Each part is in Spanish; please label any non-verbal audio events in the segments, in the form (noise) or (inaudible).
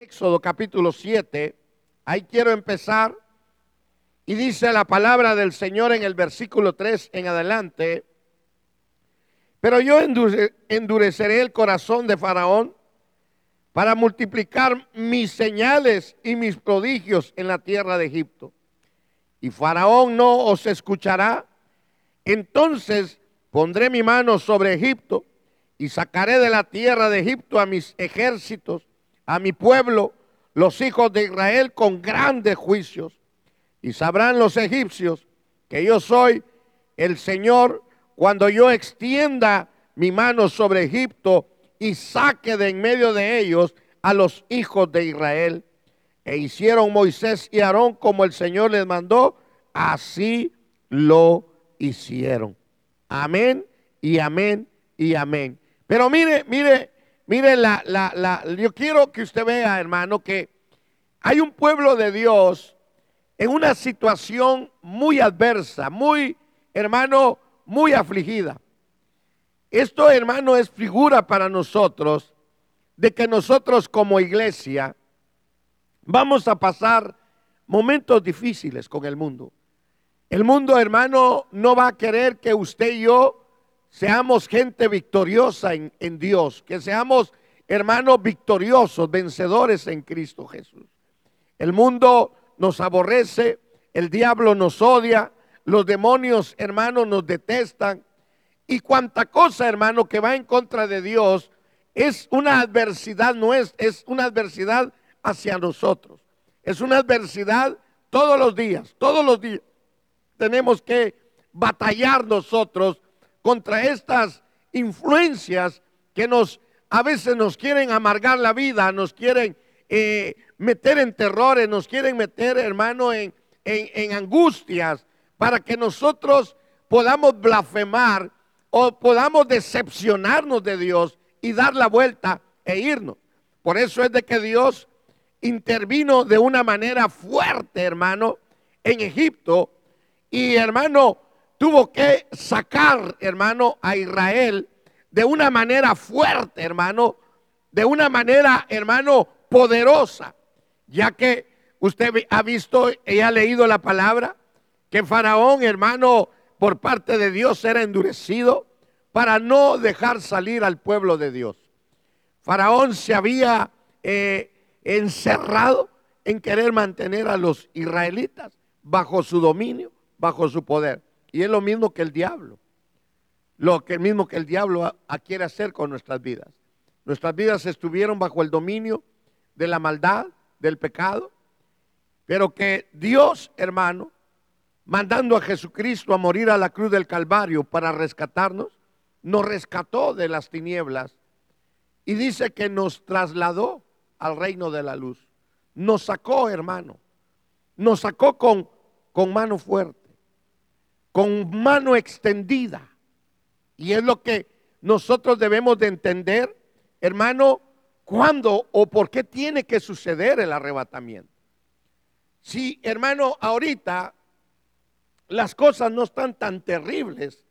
Éxodo capítulo 7, ahí quiero empezar. Y dice la palabra del Señor en el versículo 3 en adelante. Pero yo endureceré el corazón de Faraón para multiplicar mis señales y mis prodigios en la tierra de Egipto. Y Faraón no os escuchará. Entonces pondré mi mano sobre Egipto y sacaré de la tierra de Egipto a mis ejércitos a mi pueblo, los hijos de Israel, con grandes juicios. Y sabrán los egipcios que yo soy el Señor cuando yo extienda mi mano sobre Egipto y saque de en medio de ellos a los hijos de Israel. E hicieron Moisés y Aarón como el Señor les mandó, así lo hicieron. Amén y amén y amén. Pero mire, mire Mire, la, la, la, yo quiero que usted vea, hermano, que hay un pueblo de Dios en una situación muy adversa, muy, hermano, muy afligida. Esto, hermano, es figura para nosotros de que nosotros como iglesia vamos a pasar momentos difíciles con el mundo. El mundo, hermano, no va a querer que usted y yo seamos gente victoriosa en, Dios, que seamos hermanos victoriosos, vencedores en Cristo Jesús. El mundo nos aborrece, el diablo nos odia, los demonios, hermanos, nos detestan. Y cuanta cosa, hermano, que va en contra de Dios, es una adversidad, es, es una adversidad hacia nosotros. Es una adversidad todos los días, todos los días. Tenemos que batallar nosotros contra estas influencias que nos a veces nos quieren amargar la vida, nos quieren eh, meter en terrores, nos quieren meter, hermano, en, en angustias, para que nosotros podamos blasfemar o podamos decepcionarnos de Dios y dar la vuelta e irnos. Por eso es de que Dios intervino de una manera fuerte, hermano, en Egipto. Y hermano, tuvo que sacar, hermano, a Israel de una manera fuerte, hermano, de una manera, hermano, poderosa, ya que usted ha visto y ha leído la palabra, que Faraón, hermano, por parte de Dios era endurecido para no dejar salir al pueblo de Dios. Faraón se había eh, encerrado en querer mantener a los israelitas bajo su dominio, bajo su poder. Y es lo mismo que el diablo. Lo que mismo que el diablo quiere hacer con nuestras vidas. Nuestras vidas estuvieron bajo el dominio de la maldad, del pecado, pero que Dios, hermano, mandando a Jesucristo a morir a la cruz del Calvario para rescatarnos, nos rescató de las tinieblas y dice que nos trasladó al reino de la luz. Nos sacó, hermano, nos sacó con, con mano fuerte con mano extendida. Y es lo que nosotros debemos de entender, hermano, cuándo o por qué tiene que suceder el arrebatamiento. Si, hermano, ahorita las cosas no están tan terribles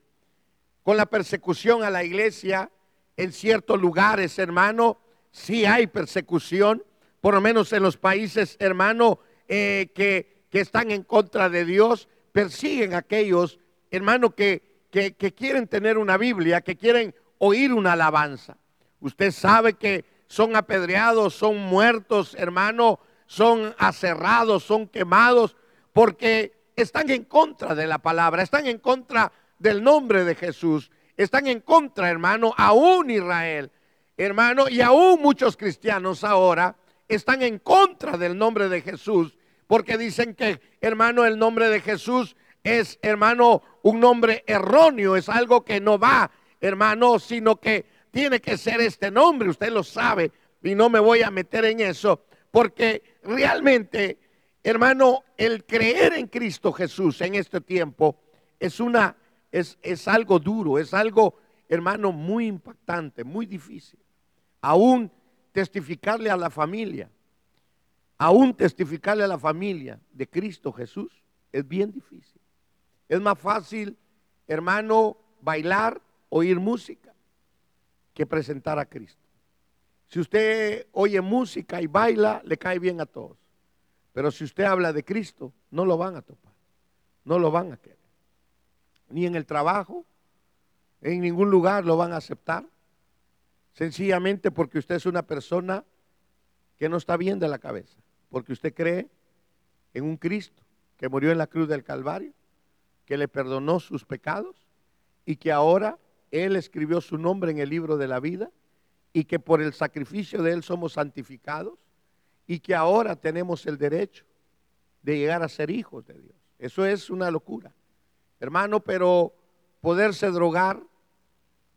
con la persecución a la iglesia en ciertos lugares, hermano, sí hay persecución, por lo menos en los países, hermano, eh, que, que están en contra de Dios, persiguen a aquellos, hermano, que, que, quieren tener una Biblia, que quieren oír una alabanza. Usted sabe que son apedreados, son muertos, hermano, son aserrados, son quemados, porque están en contra de la palabra, están en contra del nombre de Jesús, están en contra, hermano, aún Israel, hermano, y aún muchos cristianos ahora están en contra del nombre de Jesús porque dicen que, hermano, el nombre de Jesús es, hermano, un nombre erróneo, es algo que no va, hermano, sino que tiene que ser este nombre, usted lo sabe, y no me voy a meter en eso, porque realmente, hermano, el creer en Cristo Jesús en este tiempo es una, es, es algo duro, es algo, hermano, muy impactante, muy difícil. Aún testificarle a la familia aún testificarle a la familia de Cristo Jesús es bien difícil. Es más fácil, hermano, bailar, oír música, que presentar a Cristo. Si usted oye música y baila, le cae bien a todos. Pero si usted habla de Cristo, no lo van a topar. No lo van a querer. Ni en el trabajo, en ningún lugar lo van a aceptar. Sencillamente porque usted es una persona que no está bien de la cabeza. Porque usted cree en un Cristo que murió en la cruz del Calvario, que le perdonó sus pecados y que ahora Él escribió su nombre en el libro de la vida y que por el sacrificio de Él somos santificados y que ahora tenemos el derecho de llegar a ser hijos de Dios. Eso es una locura. Hermano, pero poderse drogar,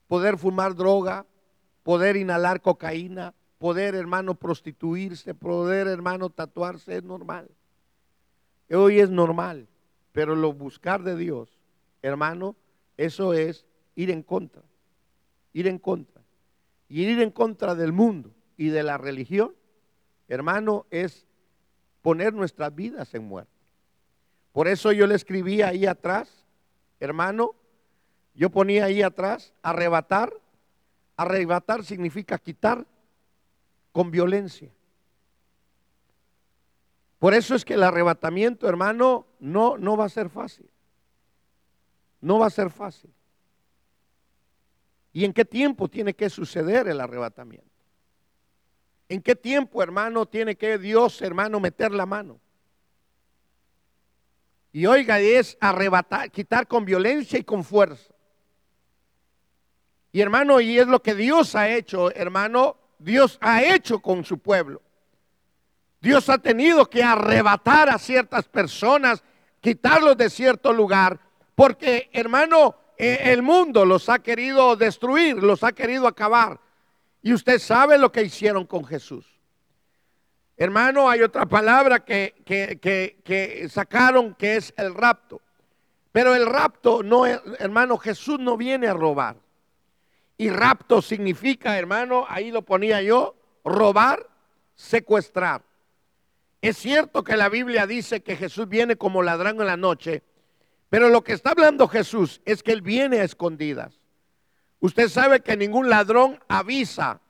poder fumar droga, poder inhalar cocaína, poder, hermano, prostituirse, poder, hermano, tatuarse, es normal. Hoy es normal, pero lo buscar de Dios, hermano, eso es ir en contra, ir en contra. Y ir en contra del mundo y de la religión, hermano, es poner nuestras vidas en muerte. Por eso yo le escribí ahí atrás, hermano, yo ponía ahí atrás, arrebatar. Arrebatar significa quitar con violencia. Por eso es que el arrebatamiento, hermano, no, no va a ser fácil. No va a ser fácil. ¿Y en qué tiempo tiene que suceder el arrebatamiento? ¿En qué tiempo, hermano, tiene que Dios, hermano, meter la mano? Y oiga, es arrebatar, quitar con violencia y con fuerza. Y hermano, y es lo que Dios ha hecho, hermano, Dios ha hecho con su pueblo. Dios ha tenido que arrebatar a ciertas personas, quitarlos de cierto lugar, porque hermano, eh, el mundo los ha querido destruir, los ha querido acabar. Y usted sabe lo que hicieron con Jesús. Hermano, hay otra palabra que, que, sacaron que es el rapto. Pero el rapto no, hermano, Jesús no viene a robar. Y rapto significa, hermano, ahí lo ponía yo, robar, secuestrar. Es cierto que la Biblia dice que Jesús viene como ladrón en la noche, pero lo que está hablando Jesús es que Él viene a escondidas. Usted sabe que ningún ladrón avisa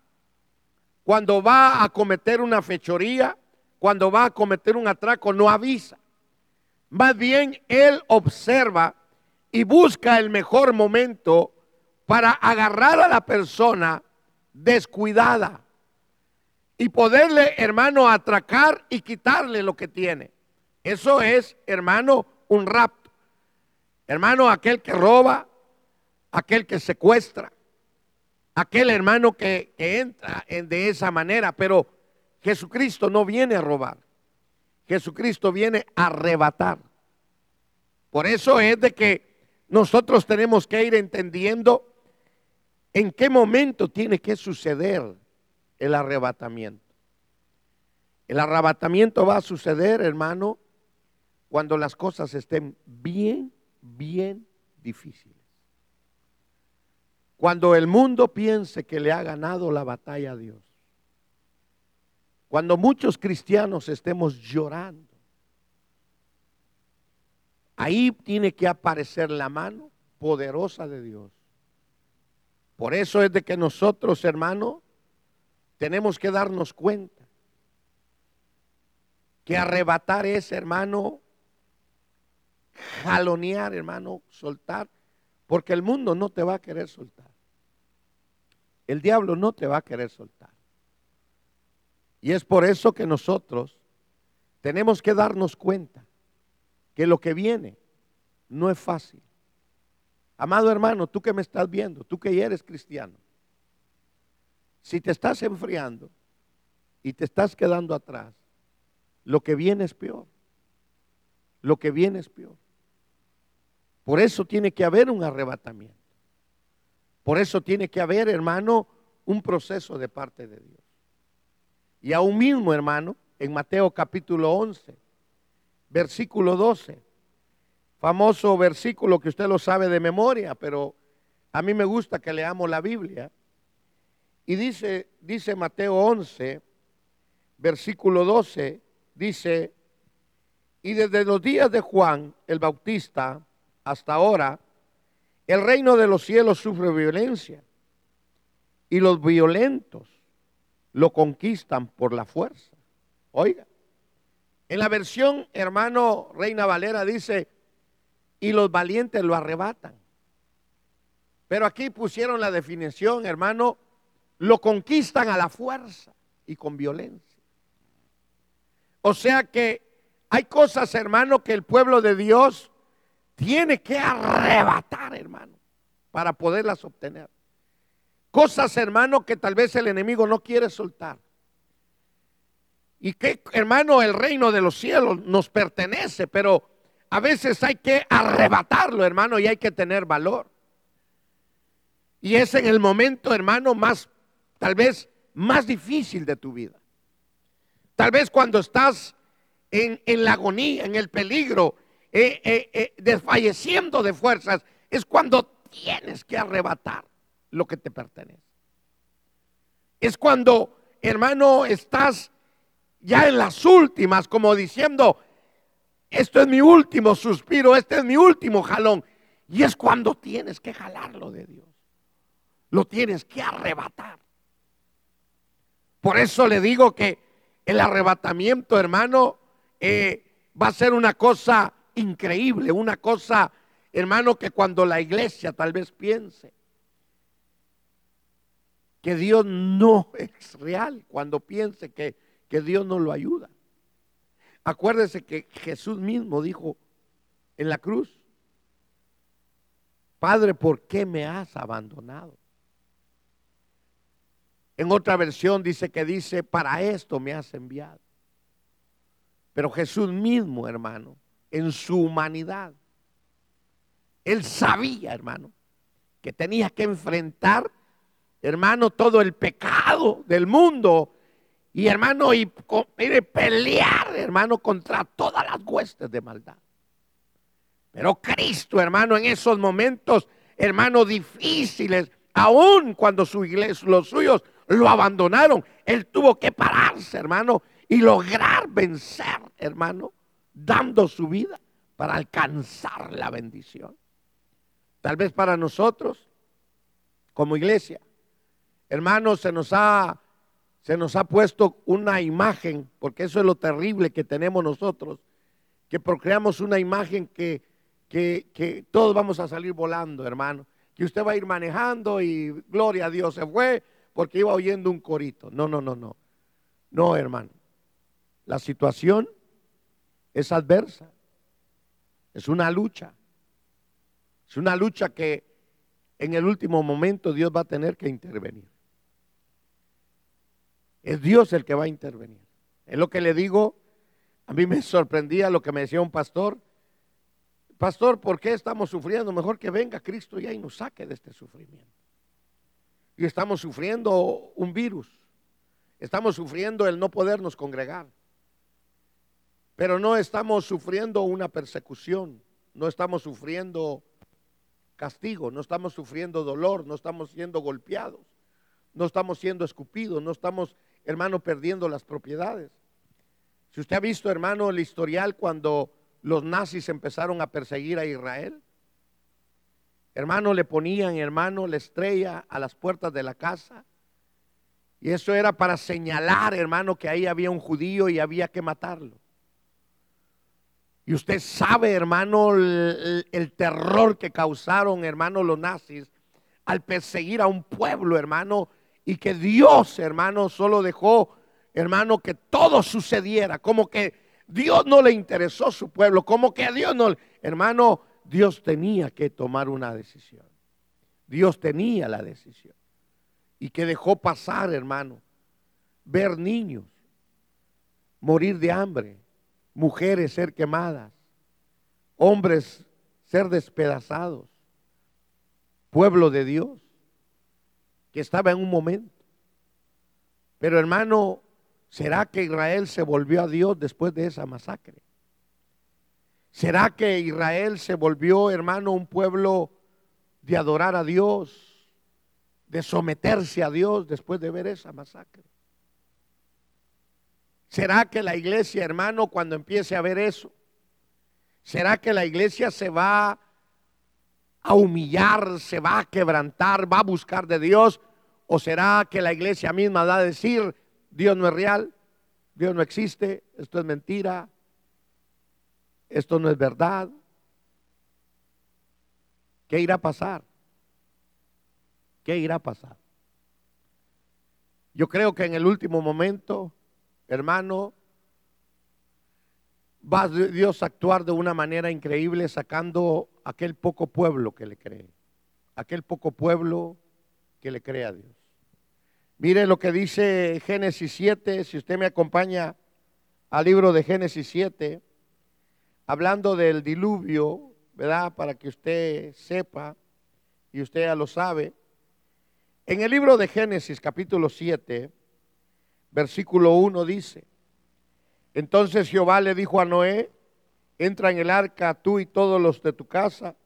cuando va a cometer una fechoría, cuando va a cometer un atraco, no avisa. Más bien Él observa y busca el mejor momento para agarrar a la persona descuidada y poderle, hermano, atracar y quitarle lo que tiene. Eso es, hermano, un rapto. Hermano, aquel que roba, aquel que secuestra, aquel hermano que, entra en, de esa manera. Pero Jesucristo no viene a robar. Jesucristo viene a arrebatar. Por eso es de que nosotros tenemos que ir entendiendo en qué momento tiene que suceder el arrebatamiento. El arrebatamiento va a suceder, hermano, cuando las cosas estén bien, bien difíciles. Cuando el mundo piense que le ha ganado la batalla a Dios. Cuando muchos cristianos estemos llorando. Ahí tiene que aparecer la mano poderosa de Dios. Por eso es de que nosotros, hermano, tenemos que darnos cuenta que arrebatar es, hermano, jalonear, hermano, soltar, porque el mundo no te va a querer soltar. El diablo no te va a querer soltar. Y es por eso que nosotros tenemos que darnos cuenta que lo que viene no es fácil. Amado hermano, tú que me estás viendo, tú que eres cristiano, si te estás enfriando y te estás quedando atrás, lo que viene es peor. Lo que viene es peor. Por eso tiene que haber un arrebatamiento. Por eso tiene que haber, hermano, un proceso de parte de Dios. Y aún mismo, hermano, en Mateo capítulo 11, versículo 12, famoso versículo que usted lo sabe de memoria, pero a mí me gusta que leamos la Biblia. Y dice, dice Mateo 11, versículo 12, dice, y desde los días de Juan el Bautista hasta ahora, el reino de los cielos sufre violencia y los violentos lo conquistan por la fuerza. Oiga, en la versión hermano Reina Valera dice, y los valientes lo arrebatan. Pero aquí pusieron la definición, hermano, lo conquistan a la fuerza y con violencia. O sea que hay cosas, hermano, que el pueblo de Dios tiene que arrebatar, hermano, para poderlas obtener. Cosas, hermano, que tal vez el enemigo no quiere soltar. Y que, hermano, el reino de los cielos nos pertenece, pero a veces hay que arrebatarlo, hermano, y hay que tener valor. Y es en el momento, hermano, más, tal vez, más difícil de tu vida. Tal vez cuando estás en, la agonía, en el peligro, eh, eh, eh, desfalleciendo de fuerzas, es cuando tienes que arrebatar lo que te pertenece. Es cuando, hermano, estás ya en las últimas, como diciendo, esto es mi último suspiro, este es mi último jalón. Y es cuando tienes que jalarlo de Dios. Lo tienes que arrebatar. Por eso le digo que el arrebatamiento, hermano, eh, va a ser una cosa increíble, una cosa, hermano, que cuando la iglesia tal vez piense que Dios no (laughs) es real, cuando piense que, que Dios no lo ayuda. Acuérdese que Jesús mismo dijo en la cruz, Padre, ¿por qué me has abandonado? En otra versión dice que dice, para esto me has enviado. Pero Jesús mismo, hermano, en su humanidad, él sabía, hermano, que tenía que enfrentar, hermano, todo el pecado del mundo y hermano, y pelear, hermano, contra todas las huestes de maldad. Pero Cristo, hermano, en esos momentos, hermano, difíciles, aun cuando su iglesia, los suyos lo abandonaron, él tuvo que pararse, hermano, y lograr vencer, hermano, dando su vida para alcanzar la bendición. Tal vez para nosotros, como iglesia, hermano, se nos ha se nos ha puesto una imagen, porque eso es lo terrible que tenemos nosotros, que procreamos una imagen que, todos vamos a salir volando, hermano. Que usted va a ir manejando y gloria a Dios se fue porque iba oyendo un corito. No, no, no, no. No, hermano. La situación es adversa. Es una lucha. Es una lucha que en el último momento Dios va a tener que intervenir. Es Dios el que va a intervenir. Es lo que le digo. A mí me sorprendía lo que me decía un pastor. Pastor, ¿por qué estamos sufriendo? Mejor que venga Cristo ya y nos saque de este sufrimiento. Y estamos sufriendo un virus. Estamos sufriendo el no podernos congregar. Pero no estamos sufriendo una persecución. No estamos sufriendo castigo. No estamos sufriendo dolor. No estamos siendo golpeados. No estamos siendo escupidos. No estamos hermano, perdiendo las propiedades. Si usted ha visto, hermano, el historial cuando los nazis empezaron a perseguir a Israel, hermano, le ponían, hermano, la estrella a las puertas de la casa. Y eso era para señalar, hermano, que ahí había un judío y había que matarlo. Y usted sabe, hermano, el, el, terror que causaron, hermano, los nazis al perseguir a un pueblo, hermano, y que Dios, hermano, solo dejó, hermano, que todo sucediera, como que Dios no le interesó su pueblo, como que a Dios no, hermano, Dios tenía que tomar una decisión. Dios tenía la decisión. Y que dejó pasar, hermano, ver niños morir de hambre, mujeres ser quemadas, hombres ser despedazados, pueblo de Dios que estaba en un momento. Pero hermano, ¿será que Israel se volvió a Dios después de esa masacre? ¿Será que Israel se volvió, hermano, un pueblo de adorar a Dios, de someterse a Dios después de ver esa masacre? ¿Será que la iglesia, hermano, cuando empiece a ver eso, será que la iglesia se va a humillar, se va a quebrantar, va a buscar de Dios? ¿O será que la iglesia misma va a decir, Dios no es real, Dios no existe, esto es mentira, esto no es verdad. ¿Qué irá a pasar? ¿Qué irá a pasar? Yo creo que en el último momento, hermano, va Dios a actuar de una manera increíble sacando aquel poco pueblo que le cree, aquel poco pueblo que le cree a Dios. Mire lo que dice Génesis 7, si usted me acompaña al libro de Génesis 7, hablando del diluvio, ¿verdad? Para que usted sepa, y usted ya lo sabe. En el libro de Génesis capítulo 7, versículo 1 dice, entonces Jehová le dijo a Noé, entra en el arca tú y todos los de tu casa,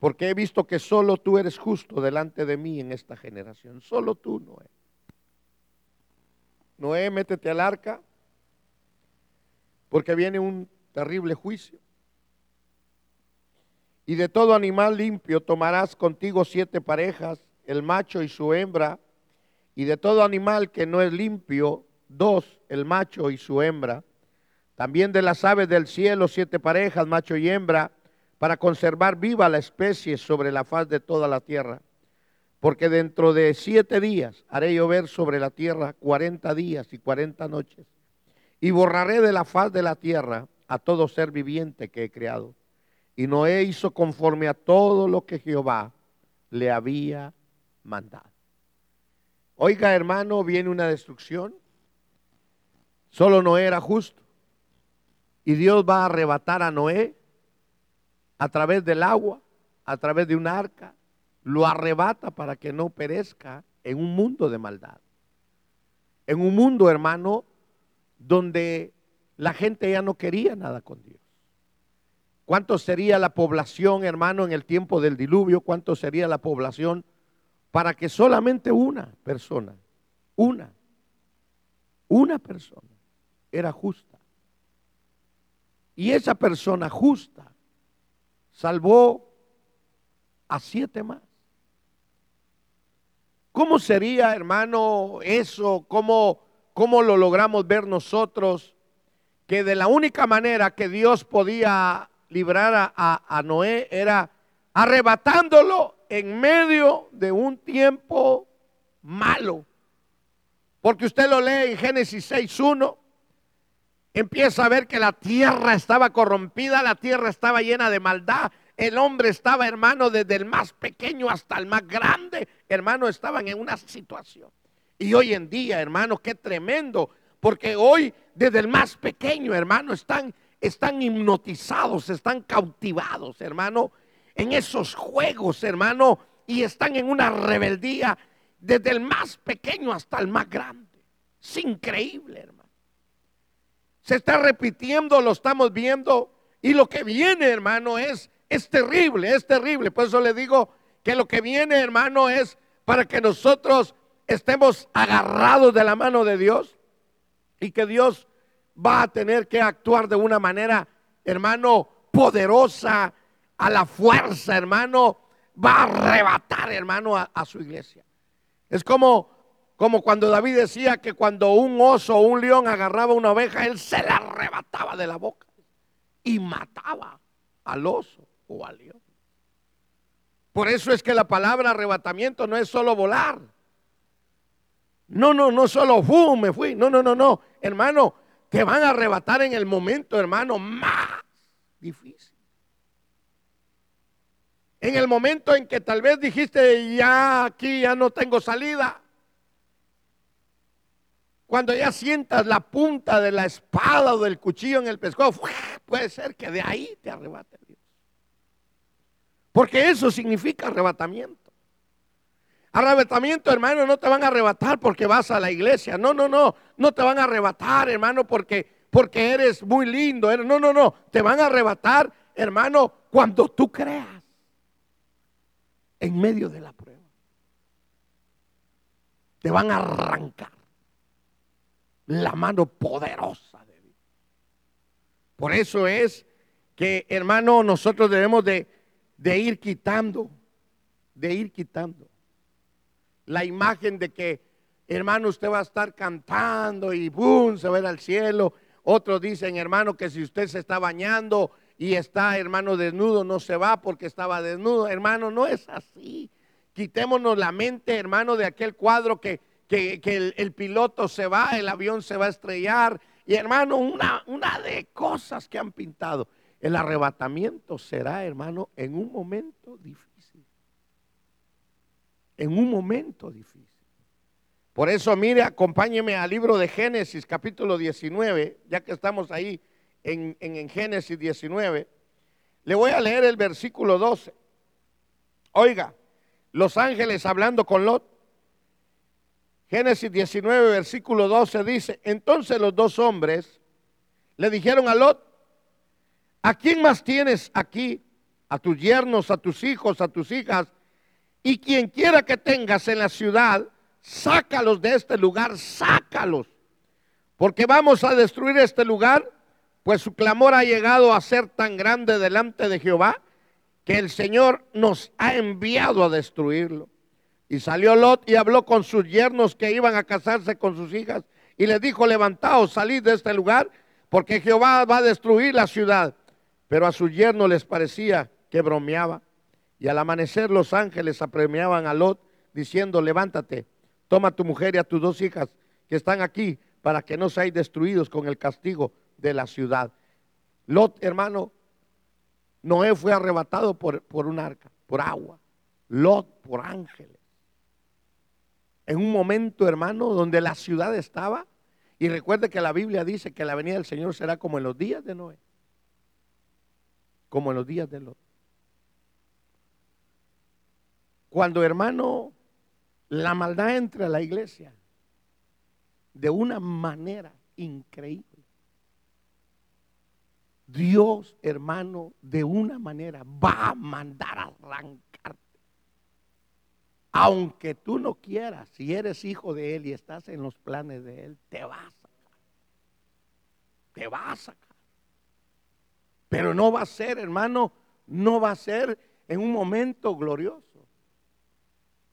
porque he visto que solo tú eres justo delante de mí en esta generación. Solo tú, Noé. Noé, métete al arca, porque viene un terrible juicio. Y de todo animal limpio tomarás contigo siete parejas, el macho y su hembra, y de todo animal que no es limpio, dos, el macho y su hembra. También de las aves del cielo, siete parejas, macho y hembra, para conservar viva la especie sobre la faz de toda la tierra. Porque dentro de siete días haré llover sobre la tierra cuarenta días y cuarenta noches. Y borraré de la faz de la tierra a todo ser viviente que he creado. Y Noé hizo conforme a todo lo que Jehová le había mandado. Oiga, hermano, viene una destrucción. Solo Noé era justo. Y Dios va a arrebatar a Noé a través del agua, a través de un arca. Lo arrebata para que no perezca en un mundo de maldad. En un mundo, hermano, donde la gente ya no quería nada con Dios. ¿Cuánto sería la población, hermano, en el tiempo del diluvio? ¿Cuánto sería la población para que solamente una persona, una, una persona era justa. Y esa persona justa salvó a siete más. ¿Cómo sería, hermano, eso? ¿Cómo, cómo lo logramos ver nosotros? Que de la única manera que Dios podía librar a, a Noé era arrebatándolo en medio de un tiempo malo. Porque usted lo lee en Génesis 6.1 empieza a ver que la tierra estaba corrompida, la tierra estaba llena de maldad, el hombre estaba, hermano, desde el más pequeño hasta el más grande, hermano, estaban en una situación. Y hoy en día, hermano, qué tremendo, porque hoy desde el más pequeño, hermano, están, están hipnotizados, están cautivados, hermano, en esos juegos, hermano, y están en una rebeldía desde el más pequeño hasta el más grande. Es increíble, hermano. Se está repitiendo, lo estamos viendo. Y lo que viene, hermano, es, es terrible, es terrible. Por eso le digo que lo que viene, hermano, es para que nosotros estemos agarrados de la mano de Dios y que Dios va a tener que actuar de una manera, hermano, poderosa, a la fuerza, hermano, va a arrebatar, hermano, a, a su iglesia. Es como como cuando David decía que cuando un oso o un león agarraba una oveja, él se la arrebataba de la boca y mataba al oso o al león. Por eso es que la palabra arrebatamiento no es solo volar. No, no, no solo fu, me fui. No, no, no, no. Hermano, te van a arrebatar en el momento, hermano, más difícil. En el momento en que tal vez dijiste, ya aquí ya no tengo salida. Cuando ya sientas la punta de la espada o del cuchillo en el pescado, puede ser que de ahí te arrebate Dios. Porque eso significa arrebatamiento. Arrebatamiento, hermano, no te van a arrebatar porque vas a la iglesia. No, no, no. No te van a arrebatar, hermano, porque, porque eres muy lindo. No, no, no. Te van a arrebatar, hermano, cuando tú creas. En medio de la prueba. Te van a arrancar la mano poderosa de Dios. Por eso es que, hermano, nosotros debemos de, de ir quitando, de ir quitando la imagen de que hermano, usted va a estar cantando y ¡boom! se va a ir al cielo. Otros dicen, hermano, que si usted se está bañando y está, hermano, desnudo, no se va porque estaba desnudo. Hermano, no es así. Quitémonos la mente, hermano, de aquel cuadro que, que, el, piloto se va, el avión se va a estrellar. Y hermano, una, una de cosas que han pintado. El arrebatamiento será, hermano, en un momento difícil. En un momento difícil. Por eso, mire, acompáñeme al libro de Génesis, capítulo 19, ya que estamos ahí en, en, Génesis 19. Le voy a leer el versículo 12. Oiga, los ángeles hablando con Lot. Génesis 19, versículo 12 dice, entonces los dos hombres le dijeron a Lot, ¿a quién más tienes aquí? A tus yernos, a tus hijos, a tus hijas, y quien quiera que tengas en la ciudad, sácalos de este lugar, sácalos, porque vamos a destruir este lugar, pues su clamor ha llegado a ser tan grande delante de Jehová que el Señor nos ha enviado a destruirlo. Y salió Lot y habló con sus yernos que iban a casarse con sus hijas y les dijo, levantaos, salid de este lugar, porque Jehová va a destruir la ciudad. Pero a sus yernos les parecía que bromeaba. Y al amanecer los ángeles apremiaban a Lot, diciendo, levántate, Toma a tu mujer y a tus dos hijas que están aquí para que no seáis destruidos con el castigo de la ciudad. Lot, hermano, Noé fue arrebatado por, por un arca, por agua. Lot por ángeles. En un momento, hermano, donde la ciudad estaba, y recuerde que la Biblia dice que la venida del Señor será como en los días de Noé, como en los días de Lot. Cuando, hermano, la maldad entra a la iglesia de una manera increíble. Dios, hermano, de una manera va a mandar a arrancarte. Aunque tú no quieras, si eres hijo de Él y estás en los planes de Él, te va a sacar. Te va a sacar. Pero no va a ser, hermano, no va a ser en un momento glorioso.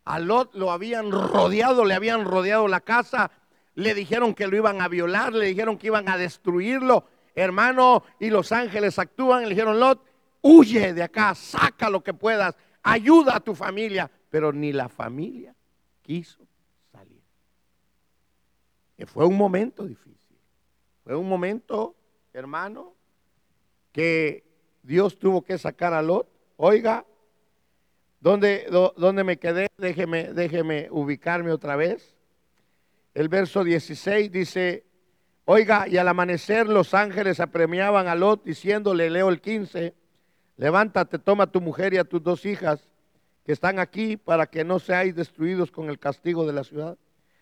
A Lot lo habían rodeado, le habían rodeado la casa, le dijeron que lo iban a violar, le dijeron que iban a destruirlo, hermano, y los ángeles actúan, le dijeron, Lot, huye de acá, saca lo que puedas, ayuda a tu familia, pero ni la familia quiso salir. Y fue un momento difícil, fue un momento, hermano, que Dios tuvo que sacar a Lot. Oiga, ¿Dónde, me quedé? Déjeme, déjeme ubicarme otra vez. El verso 16 dice, oiga, y al amanecer los ángeles apremiaban a Lot diciéndole, leo el 15, levántate, toma a tu mujer y a tus dos hijas que están aquí para que no seáis destruidos con el castigo de la ciudad.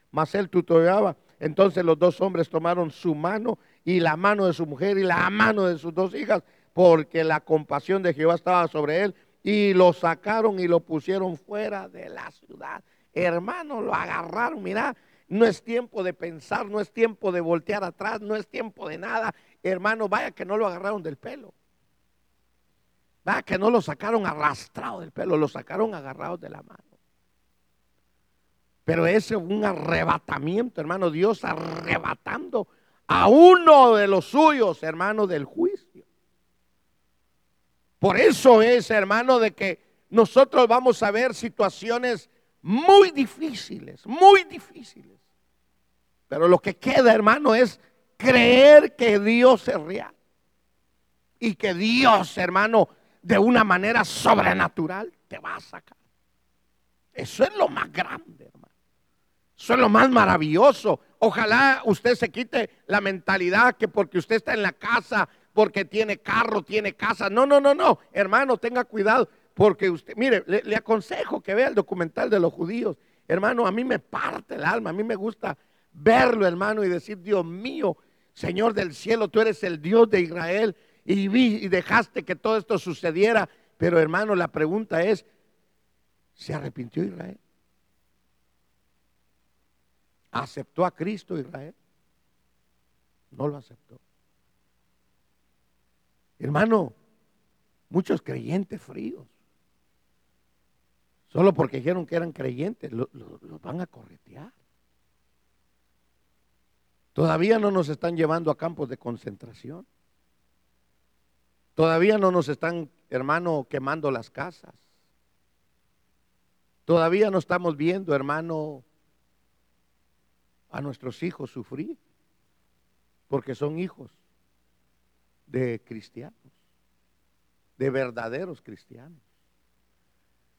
Mas él tutoreaba. Entonces los dos hombres tomaron su mano y la mano de su mujer y la mano de sus dos hijas, porque la compasión de Jehová estaba sobre él y lo sacaron y lo pusieron fuera de la ciudad. Hermano, lo agarraron, mira, no es tiempo de pensar, no es tiempo de voltear atrás, no es tiempo de nada. Hermano, vaya que no lo agarraron del pelo. Que no lo sacaron arrastrado del pelo, lo sacaron agarrado de la mano. Pero ese es un arrebatamiento, hermano, Dios arrebatando a uno de los suyos, hermano, del juicio. Por eso es, hermano, de que nosotros vamos a ver situaciones muy difíciles, muy difíciles. Pero lo que queda, hermano, es creer que Dios es real. Y que Dios, hermano, de una manera sobrenatural te va a sacar. Eso es lo más grande, hermano. Eso es lo más maravilloso. Ojalá usted se quite la mentalidad que porque usted está en la casa porque tiene carro, tiene casa. No, no, no, no. Hermano, tenga cuidado. Porque usted, mire, le, aconsejo que vea el documental de los judíos. Hermano, a mí me parte el alma. A mí me gusta verlo, hermano, y decir, Dios mío, Señor del cielo, tú eres el Dios de Israel. Y vi y dejaste que todo esto sucediera. Pero hermano, la pregunta es, ¿se arrepintió Israel? ¿Aceptó a Cristo Israel? No lo aceptó. Hermano, muchos creyentes fríos. Solo porque dijeron que eran creyentes, los van a corretear. Todavía no nos están llevando a campos de concentración. Todavía no nos están, hermano, quemando las casas. Todavía no estamos viendo, hermano, a nuestros hijos sufrir, porque son hijos de cristianos, de verdaderos cristianos.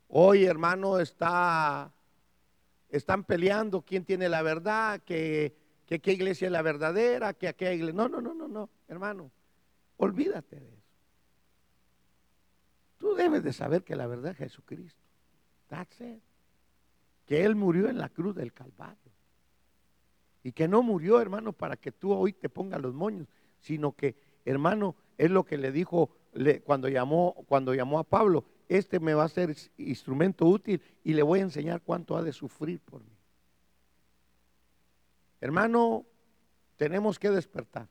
Hoy, hermano, está, están peleando quién tiene la verdad, que, qué iglesia es la verdadera, que aquella iglesia. No, no, no, no, no, hermano, olvídate de eso. Tú debes de saber que la verdad es Jesucristo. That's it. Que Él murió en la cruz del Calvario. Y que no murió, hermano, para que tú hoy te pongas los moños, sino que, hermano, es lo que le dijo cuando, llamó, cuando llamó a Pablo. Este me va a ser instrumento útil y le voy a enseñar cuánto ha de sufrir por mí. Hermano, tenemos que despertar.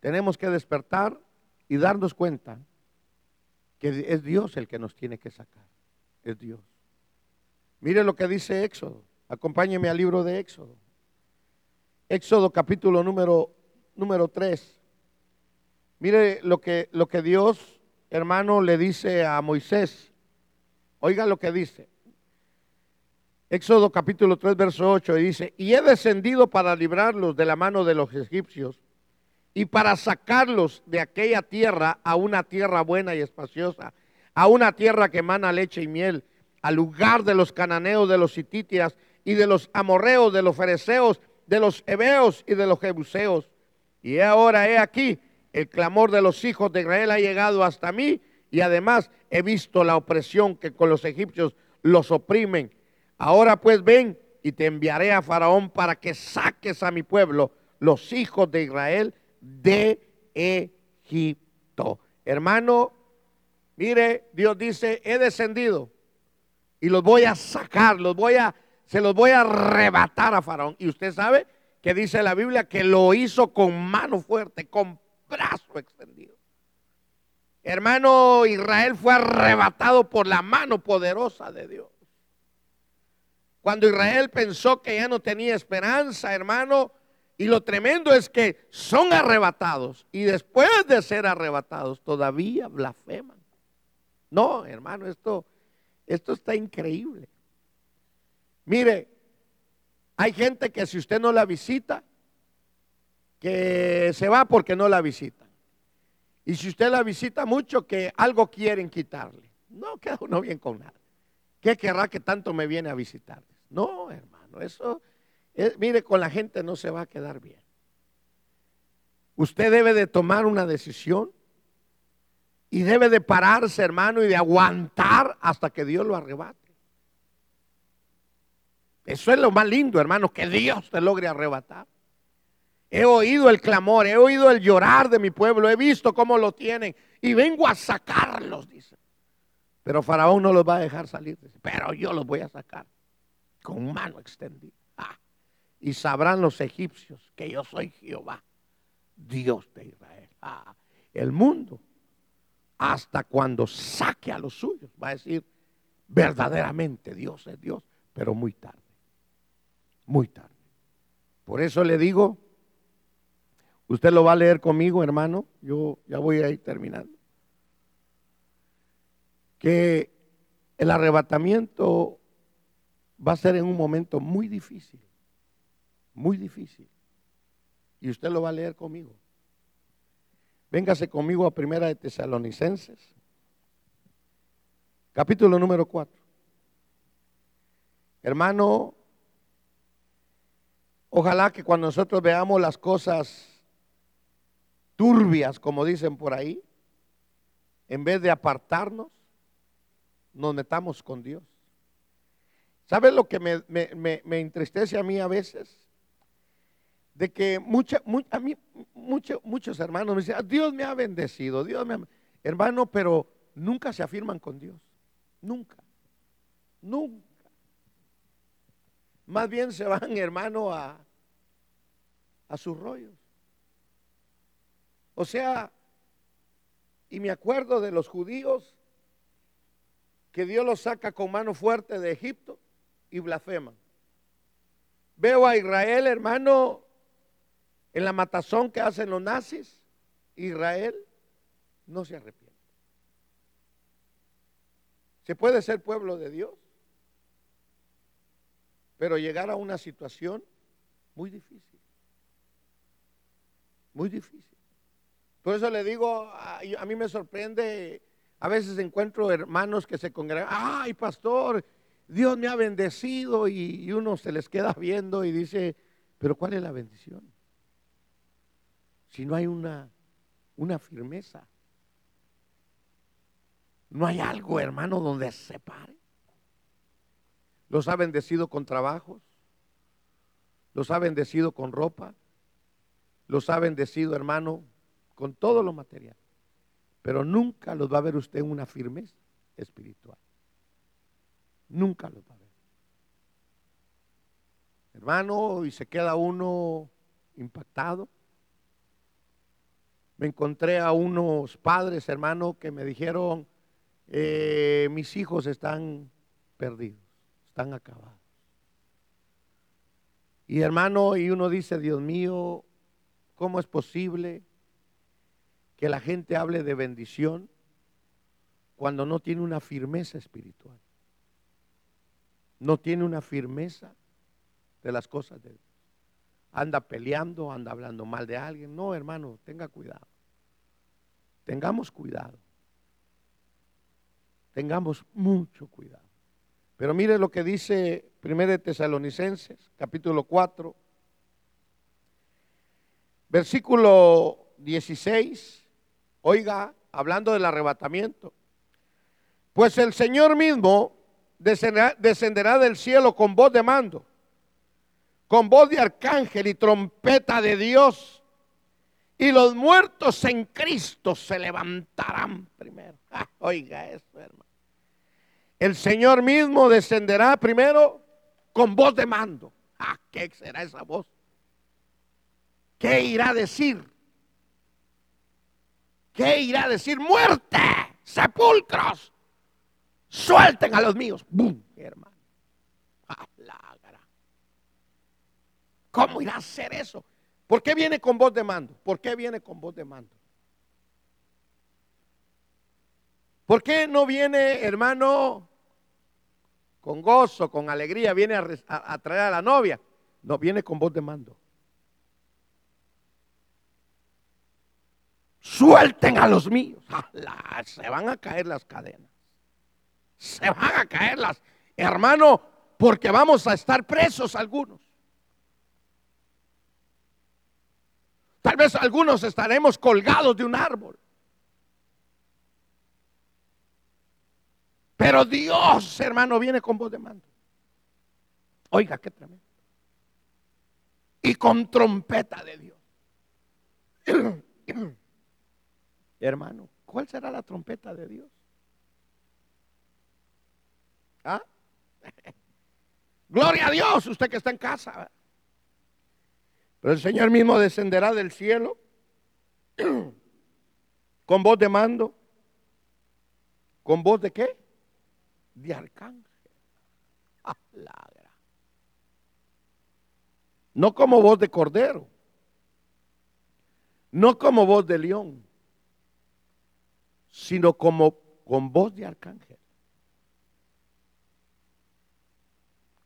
Tenemos que despertar y darnos cuenta que es Dios el que nos tiene que sacar. Es Dios. Mire lo que dice Éxodo. Acompáñeme al libro de Éxodo. Éxodo capítulo número, número 3. Mire lo que, lo que Dios, hermano, le dice a Moisés. Oiga lo que dice. Éxodo capítulo 3, verso 8, y dice, y he descendido para librarlos de la mano de los egipcios y para sacarlos de aquella tierra a una tierra buena y espaciosa, a una tierra que emana leche y miel, al lugar de los cananeos, de los sititias y de los amorreos, de los fereceos, de los hebeos y de los jebuseos. Y ahora he aquí, el clamor de los hijos de Israel ha llegado hasta mí y además he visto la opresión que con los egipcios los oprimen. Ahora pues ven y te enviaré a Faraón para que saques a mi pueblo, los hijos de Israel, de Egipto. Hermano, mire, Dios dice, he descendido y los voy a sacar, los voy a, se los voy a arrebatar a Faraón. Y usted sabe que dice la Biblia que lo hizo con mano fuerte, con brazo extendido. Hermano, Israel fue arrebatado por la mano poderosa de Dios. Cuando Israel pensó que ya no tenía esperanza, hermano, y lo tremendo es que son arrebatados y después de ser arrebatados todavía blasfeman. No, hermano, esto, esto está increíble. Mire, hay gente que si usted no la visita, que se va porque no la visita. Y si usted la visita mucho, que algo quieren quitarle. No queda uno bien con nada. ¿Qué querrá que tanto me viene a visitar? No, hermano, eso mire, con la gente no se va a quedar bien. Usted debe de tomar una decisión y debe de pararse, hermano, y de aguantar hasta que Dios lo arrebate. Eso es lo más lindo, hermano, que Dios te logre arrebatar. He oído el clamor, he oído el llorar de mi pueblo, he visto cómo lo tienen y vengo a sacarlos, dice. Pero Faraón no los va a dejar salir, pero yo los voy a sacar con mano extendida y sabrán los egipcios que yo soy Jehová, Dios de Israel. Ah, el mundo, hasta cuando saque a los suyos, va a decir, verdaderamente Dios es Dios, pero muy tarde, muy tarde. Por eso le digo, usted lo va a leer conmigo, hermano, yo ya voy a ir terminando, que el arrebatamiento va a ser en un momento muy difícil muy difícil. Y usted lo va a leer conmigo. Véngase conmigo a Primera de Tesalonicenses, capítulo número 4. Hermano, ojalá que cuando nosotros veamos las cosas turbias, como dicen por ahí, en vez de apartarnos, nos metamos con Dios. ¿Sabes lo que me, me entristece a mí a veces? De que mucha, a mí, muchos hermanos me dicen, ah, Dios me ha bendecido, Dios me Hermano, pero nunca se afirman con Dios. Nunca. Nunca. Más bien se van, hermano, a, a sus rollos. O sea, y me acuerdo de los judíos que Dios los saca con mano fuerte de Egipto y blasfeman. veo a Israel, hermano, en la matazón que hacen los nazis. Israel no se arrepiente. Se puede ser pueblo de Dios, pero llegar a una situación muy difícil. Muy difícil. Por eso le digo, a, mí me sorprende, a veces encuentro hermanos que se congregan, ay pastor, Dios me ha bendecido y, uno se les queda viendo y dice, pero ¿cuál es la bendición? Si no hay una, una firmeza. No hay algo, hermano, donde se pare. Los ha bendecido con trabajos. Los ha bendecido con ropa. Los ha bendecido, hermano, con todo lo material. Pero nunca los va a ver usted en una firmeza espiritual. Nunca los va a ver. Hermano, y se queda uno impactado. Me encontré a unos padres, hermano, que me dijeron, eh, mis hijos están perdidos, están acabados. Y hermano, y uno dice, Dios mío, ¿cómo es posible que la gente hable de bendición cuando no tiene una firmeza espiritual? No tiene una firmeza de las cosas de Dios. Anda peleando, anda hablando mal de alguien. No, hermano, tenga cuidado. Tengamos cuidado. Tengamos mucho cuidado. Pero mire lo que dice 1 Tesalonicenses, capítulo 4, versículo 16. Oiga, hablando del arrebatamiento. Pues el Señor mismo descenderá, descenderá del cielo con voz de mando, con voz de arcángel y trompeta de Dios. Y los muertos en Cristo se levantarán primero. (laughs) Ah, oiga eso, hermano el Señor mismo descenderá primero con voz de mando. ¿A qué será esa voz? ¿Qué irá a decir? ¿Qué irá a decir? Muerte, sepulcros, suelten a los míos. ¡Bum! Hermano. ¿Cómo irá a hacer eso? ¿Por qué viene con voz de mando? ¿Por qué viene con voz de mando? ¿Por qué no viene, hermano, con gozo, con alegría, viene a, traer a la novia? No, viene con voz de mando. Suelten a los míos. (laughs) Se van a caer las cadenas. Se van a caer las, hermano, porque vamos a estar presos algunos. Tal vez algunos estaremos colgados de un árbol. Pero Dios, hermano, viene con voz de mando. Oiga, qué tremendo. Y con trompeta de Dios. (clears throat) hermano, ¿cuál será la trompeta de Dios? ¿Ah? (laughs) Gloria a Dios, usted que está en casa. Pero el Señor mismo descenderá del cielo (clears throat) con voz de mando. ¿Con voz de qué? de arcángel. No como voz de cordero. No como voz de león. Sino como con voz de arcángel.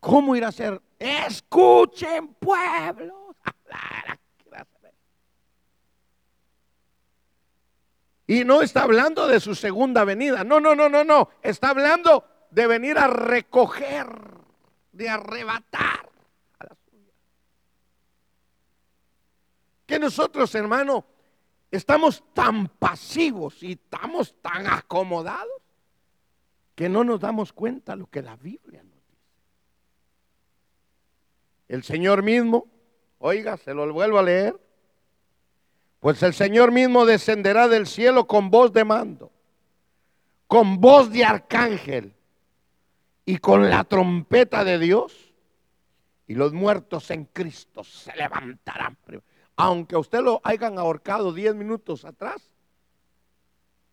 ¿Cómo ir a ser? Escuchen pueblo. Y no está hablando de su segunda venida. No, no, no, no, no. Está hablando de venir a recoger, de arrebatar a la suya. Que nosotros, hermano, estamos tan pasivos y estamos tan acomodados que no nos damos cuenta lo que la Biblia nos dice. El Señor mismo, oiga, se lo vuelvo a leer, pues el Señor mismo descenderá del cielo con voz de mando, con voz de arcángel y con la trompeta de Dios y los muertos en Cristo se levantarán. Aunque usted lo hayan ahorcado diez minutos atrás,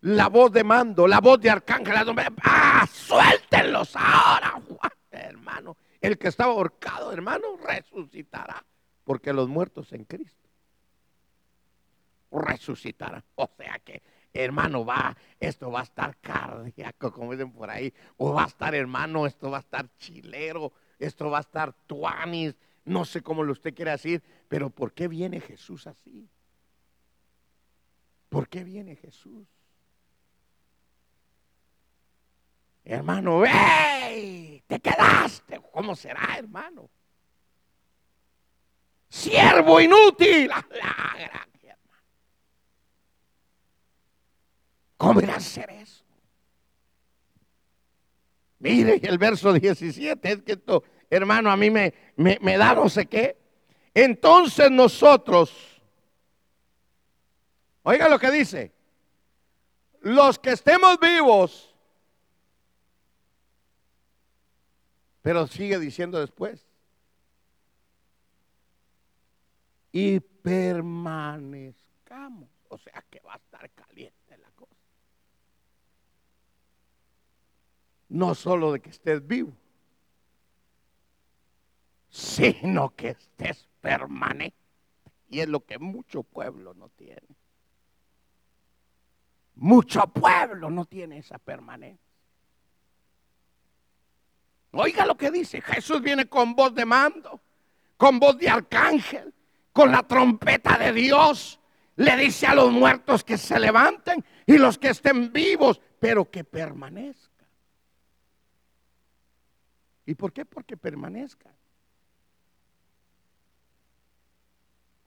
la voz de mando, la voz de arcángel, ¡ah, suéltenlos ahora, hermano! El que estaba ahorcado, hermano, resucitará. Porque los muertos en Cristo resucitarán. O sea que, hermano, va, esto va a estar cardíaco, como dicen por ahí. O va a estar, hermano, esto va a estar chilero. Esto va a estar tuanis. No sé cómo lo usted quiere decir. Pero ¿por qué viene Jesús así? ¿Por qué viene Jesús? Hermano, ¡ey! Te quedaste. ¿Cómo será, hermano? Siervo inútil. (laughs) ¿Cómo irá a ser eso? Mire, el verso 17 es que esto, hermano, a mí me, me, me da no sé qué. Entonces nosotros, oiga lo que dice, los que estemos vivos, Pero sigue diciendo después. Y permanezcamos. O sea que va a estar caliente la cosa. No solo de que estés vivo, sino que estés permanente. Y es lo que mucho pueblo no tiene. Mucho pueblo no tiene esa permanencia. Oiga lo que dice, Jesús viene con voz de mando, con voz de arcángel, con la trompeta de Dios. Le dice a los muertos que se levanten y los que estén vivos, pero que permanezcan. ¿Y por qué? Porque permanezcan.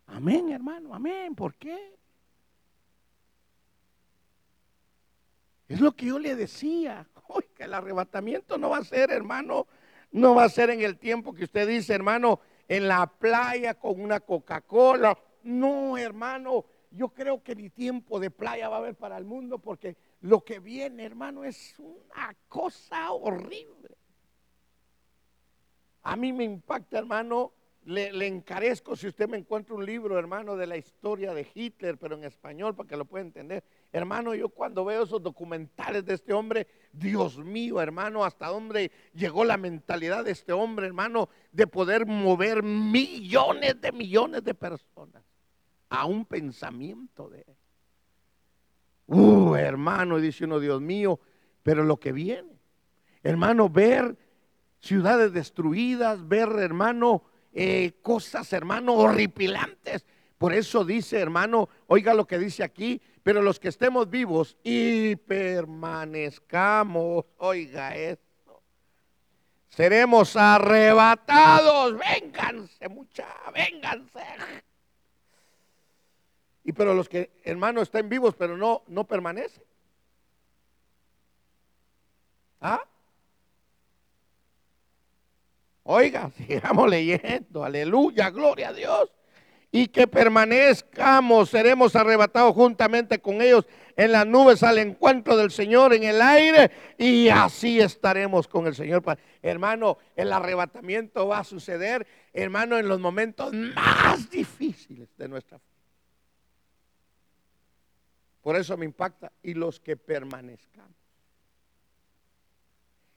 Amén, hermano, amén. ¿Por qué? Es lo que yo le decía. (laughs) que el arrebatamiento no va a ser, hermano, no va a ser en el tiempo que usted dice, hermano, en la playa con una Coca-Cola. No, hermano, yo creo que ni tiempo de playa va a haber para el mundo porque lo que viene, hermano, es una cosa horrible. A mí me impacta, hermano, le, encarezco si usted me encuentra un libro, hermano, de la historia de Hitler, pero en español para que lo pueda entender. Hermano, yo cuando veo esos documentales de este hombre, Dios mío, hermano, hasta dónde llegó la mentalidad de este hombre, hermano, de poder mover millones de millones de personas a un pensamiento de él. Uh, hermano, dice uno, Dios mío, pero lo que viene, hermano, ver ciudades destruidas, ver, hermano, eh, cosas, hermano, horripilantes. Por eso dice, hermano, oiga lo que dice aquí, pero los que estemos vivos y permanezcamos, oiga esto, seremos arrebatados, vénganse mucha, vénganse. Y pero los que, hermano, estén vivos, pero no, no permanecen. ¿Ah? Oiga, (laughs) sigamos leyendo, aleluya, gloria a Dios. Y que permanezcamos, seremos arrebatados juntamente con ellos en las nubes al encuentro del Señor en el aire y así estaremos con el Señor. Hermano, el arrebatamiento va a suceder, hermano, en los momentos más difíciles de nuestra fe. Por eso me impacta. Y los que permanezcamos.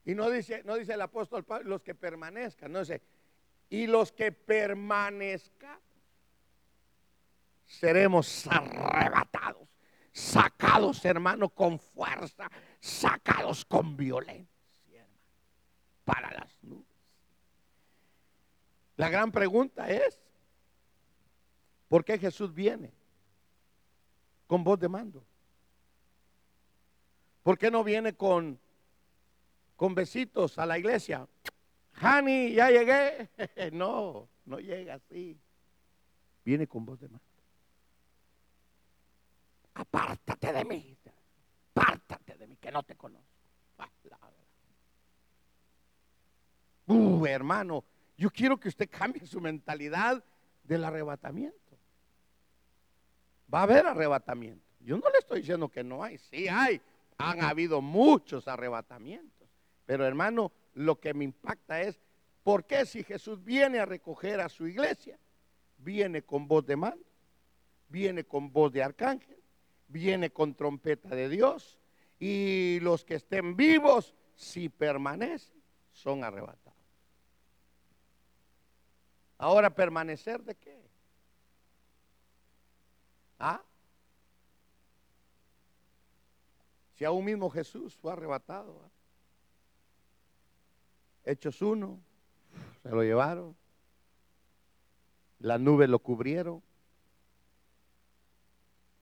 Y no dice, no dice el apóstol Pablo, los que permanezcan, no dice, y los que permanezcan, seremos arrebatados, sacados, hermano, con fuerza, sacados con violencia, hermano, para las nubes. La gran pregunta es, ¿por qué Jesús viene con voz de mando? ¿Por qué no viene con con besitos a la iglesia. Hani, ya llegué. (laughs) no, no llega así. Viene con voz de mando. Apártate de mí. Apártate de mí, que no te conozco. Uh, hermano, yo quiero que usted cambie su mentalidad del arrebatamiento. Va a haber arrebatamiento. Yo no le estoy diciendo que no hay, sí hay. Han habido muchos arrebatamientos. Pero hermano, lo que me impacta es, ¿por qué si Jesús viene a recoger a su iglesia, viene con voz de mando, viene con voz de arcángel, viene con trompeta de Dios, y los que estén vivos, si permanecen, son arrebatados. Ahora, ¿permanecer de qué? ¿Ah? Si aún mismo Jesús fue arrebatado. ¿ah? Hechos uno, se lo llevaron. Las nubes lo cubrieron.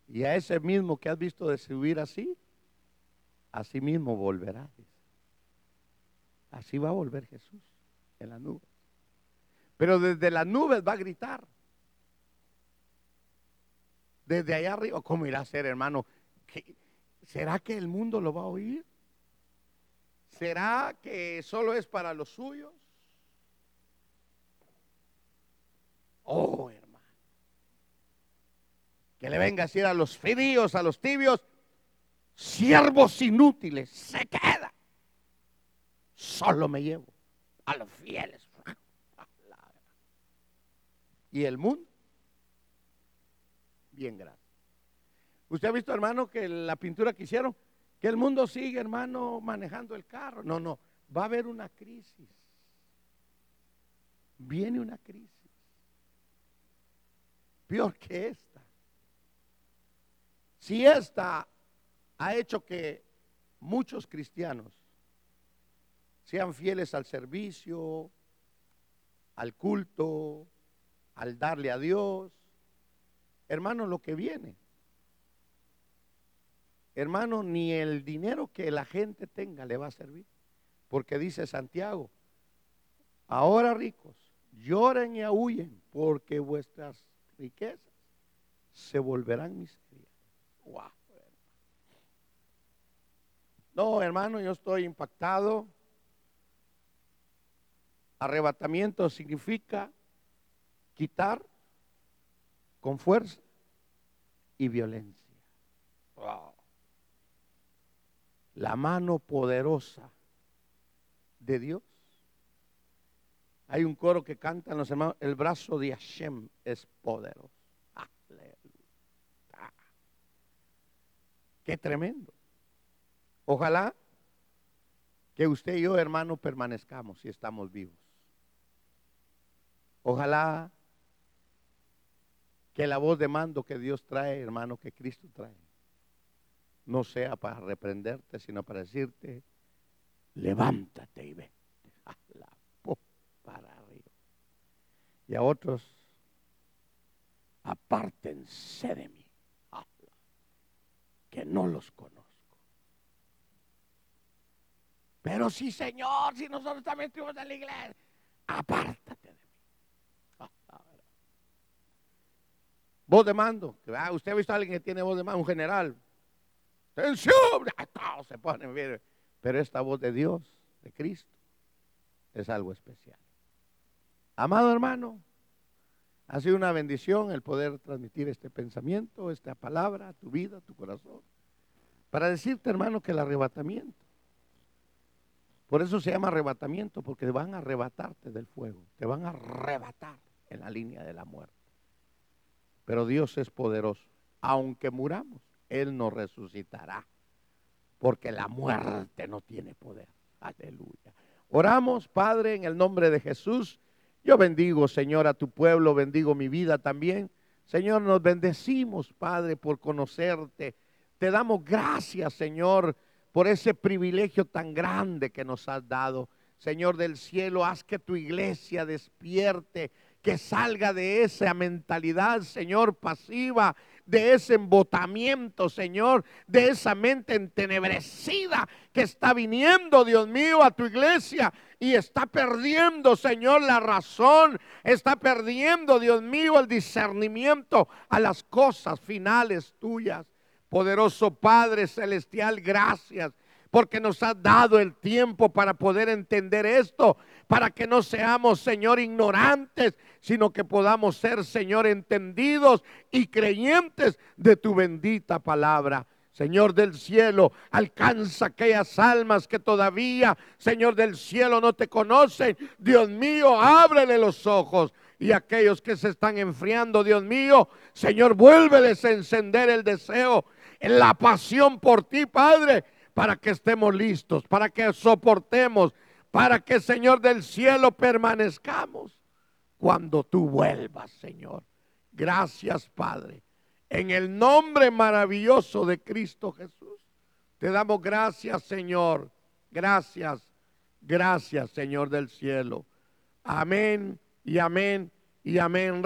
Y a ese mismo que has visto de subir así, así mismo volverá. Así va a volver Jesús en las nubes. Pero desde las nubes va a gritar. Desde allá arriba, ¿cómo irá a ser, hermano? ¿Será que el mundo lo va a oír? ¿Será que solo es para los suyos? Oh, hermano. Que le venga a decir a los fríos, a los tibios, siervos inútiles, se queda. Solo me llevo a los fieles. Y el mundo, bien grande. ¿Usted ha visto, hermano, que la pintura que hicieron, que el mundo sigue, hermano, manejando el carro? No, no, va a haber una crisis. Viene una crisis. Peor que esta. Si esta ha hecho que muchos cristianos sean fieles al servicio, al culto, al darle a Dios, hermano, lo que viene hermano, ni el dinero que la gente tenga le va a servir. Porque dice Santiago, ahora ricos, lloren y aúllen, porque vuestras riquezas se volverán miserias. Wow. No, hermano, yo estoy impactado. Arrebatamiento significa quitar con fuerza y violencia. Wow la mano poderosa de Dios. Hay un coro que cantan los hermanos, el brazo de Hashem es poderoso. Qué tremendo. Ojalá que usted y yo, hermano, permanezcamos si estamos vivos. Ojalá que la voz de mando que Dios trae, hermano, que Cristo trae, no sea para reprenderte, sino para decirte, levántate y vete. para arriba. Y a otros, apártense de mí, que no los conozco. Pero sí, Señor, si nosotros también estuvimos en la iglesia, apártate de mí. Voz de mando. Ah, usted ha visto a alguien que tiene voz de mando, un general. Todos se ponen bien. Pero esta voz de Dios, de Cristo, es algo especial. Amado hermano, ha sido una bendición el poder transmitir este pensamiento, esta palabra a tu vida, a tu corazón. Para decirte, hermano, que el arrebatamiento, por eso se llama arrebatamiento, porque van a arrebatarte del fuego, te van a arrebatar en la línea de la muerte. Pero Dios es poderoso, aunque muramos él nos resucitará. Porque la muerte no tiene poder. Aleluya. Oramos, Padre, en el nombre de Jesús. Yo bendigo, Señor, a tu pueblo, bendigo mi vida también. Señor, nos bendecimos, Padre, por conocerte. Te damos gracias, Señor, por ese privilegio tan grande que nos has dado. Señor del cielo, haz que tu iglesia despierte, que salga de esa mentalidad, Señor, pasiva de ese embotamiento, Señor, de esa mente entenebrecida que está viniendo, Dios mío, a tu iglesia. Y está perdiendo, Señor, la razón, está perdiendo, Dios mío, el discernimiento a las cosas finales tuyas. Poderoso Padre Celestial, gracias porque nos has dado el tiempo para poder entender esto, para que no seamos, Señor, ignorantes, sino que podamos ser, Señor, entendidos y creyentes de tu bendita palabra. Señor del cielo, alcanza aquellas almas que todavía, Señor del cielo, no te conocen. Dios mío, ábrele los ojos. Y aquellos que se están enfriando, Dios mío, Señor, vuélveles a encender el deseo, la pasión por ti, Padre, para que estemos listos, para que soportemos, para que, Señor del cielo, permanezcamos cuando tú vuelvas, Señor. Gracias, Padre. En el nombre maravilloso de Cristo Jesús, te damos gracias, Señor. Gracias, gracias, Señor del cielo. Amén y amén y amén.